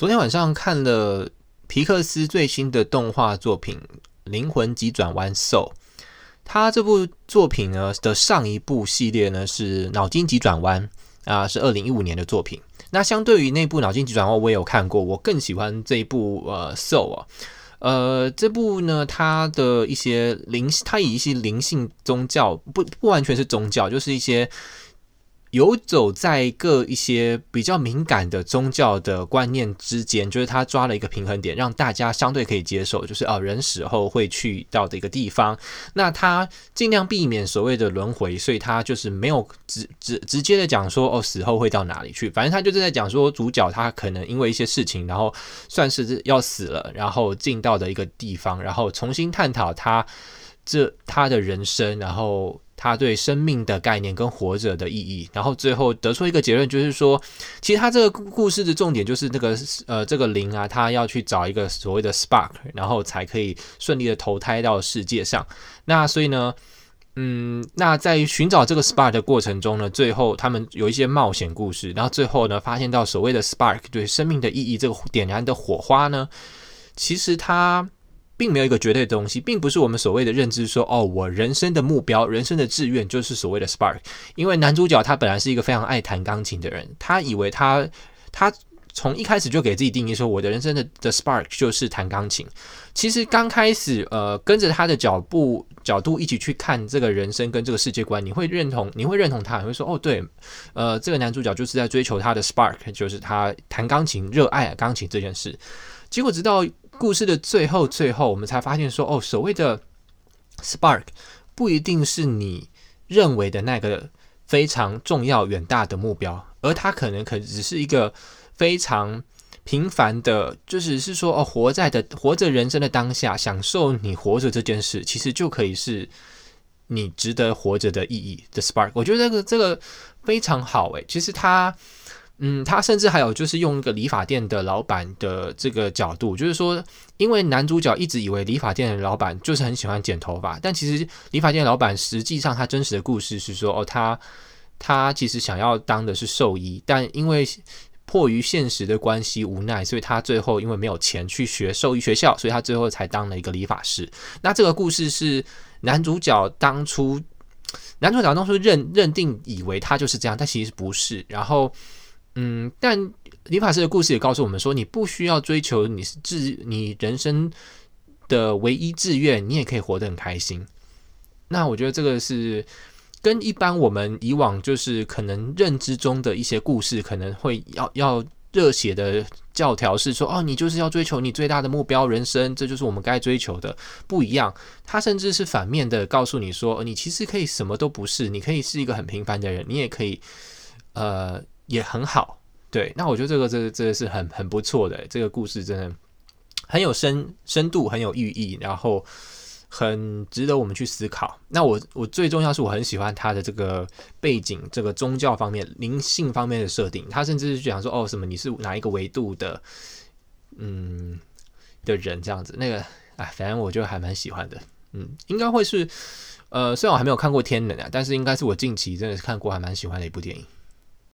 昨天晚上看了皮克斯最新的动画作品《灵魂急转弯 Soul》，他这部作品呢的上一部系列呢是《脑筋急转弯》啊，是二零一五年的作品。那相对于那部《脑筋急转弯》，我也有看过，我更喜欢这一部呃《Soul》啊。呃，这部呢，它的一些灵，它以一些灵性宗教，不不完全是宗教，就是一些。游走在各一些比较敏感的宗教的观念之间，就是他抓了一个平衡点，让大家相对可以接受，就是哦，人死后会去到的一个地方。那他尽量避免所谓的轮回，所以他就是没有直直直接的讲说哦，死后会到哪里去。反正他就是在讲说，主角他可能因为一些事情，然后算是要死了，然后进到的一个地方，然后重新探讨他这他的人生，然后。他对生命的概念跟活着的意义，然后最后得出一个结论，就是说，其实他这个故事的重点就是那个呃，这个灵啊，他要去找一个所谓的 spark，然后才可以顺利的投胎到世界上。那所以呢，嗯，那在寻找这个 spark 的过程中呢，最后他们有一些冒险故事，然后最后呢，发现到所谓的 spark 对生命的意义，这个点燃的火花呢，其实它。并没有一个绝对的东西，并不是我们所谓的认知说，哦，我人生的目标、人生的志愿就是所谓的 spark。因为男主角他本来是一个非常爱弹钢琴的人，他以为他他从一开始就给自己定义说，我的人生的的 spark 就是弹钢琴。其实刚开始，呃，跟着他的脚步角度一起去看这个人生跟这个世界观，你会认同，你会认同他，你会说，哦，对，呃，这个男主角就是在追求他的 spark，就是他弹钢琴、热爱钢琴这件事。结果直到。故事的最后，最后我们才发现说，哦，所谓的 spark 不一定是你认为的那个非常重要、远大的目标，而它可能可只是一个非常平凡的，就只是说，哦，活在的活着人生的当下，享受你活着这件事，其实就可以是你值得活着的意义的 spark。我觉得这个这个非常好，诶，其实它。嗯，他甚至还有就是用一个理发店的老板的这个角度，就是说，因为男主角一直以为理发店的老板就是很喜欢剪头发，但其实理发店老板实际上他真实的故事是说，哦，他他其实想要当的是兽医，但因为迫于现实的关系无奈，所以他最后因为没有钱去学兽医学校，所以他最后才当了一个理发师。那这个故事是男主角当初男主角当初认认定以为他就是这样，但其实不是，然后。嗯，但理发师的故事也告诉我们说，你不需要追求你是志，你人生的唯一志愿，你也可以活得很开心。那我觉得这个是跟一般我们以往就是可能认知中的一些故事，可能会要要热血的教条是说，哦，你就是要追求你最大的目标，人生这就是我们该追求的，不一样。他甚至是反面的告诉你说，你其实可以什么都不是，你可以是一个很平凡的人，你也可以，呃。也很好，对，那我觉得这个这这是很很不错的，这个故事真的很有深深度，很有寓意，然后很值得我们去思考。那我我最重要是我很喜欢他的这个背景，这个宗教方面、灵性方面的设定。他甚至是讲说，哦，什么你是哪一个维度的，嗯，的人这样子。那个，哎，反正我就还蛮喜欢的，嗯，应该会是，呃，虽然我还没有看过《天能》啊，但是应该是我近期真的是看过还蛮喜欢的一部电影。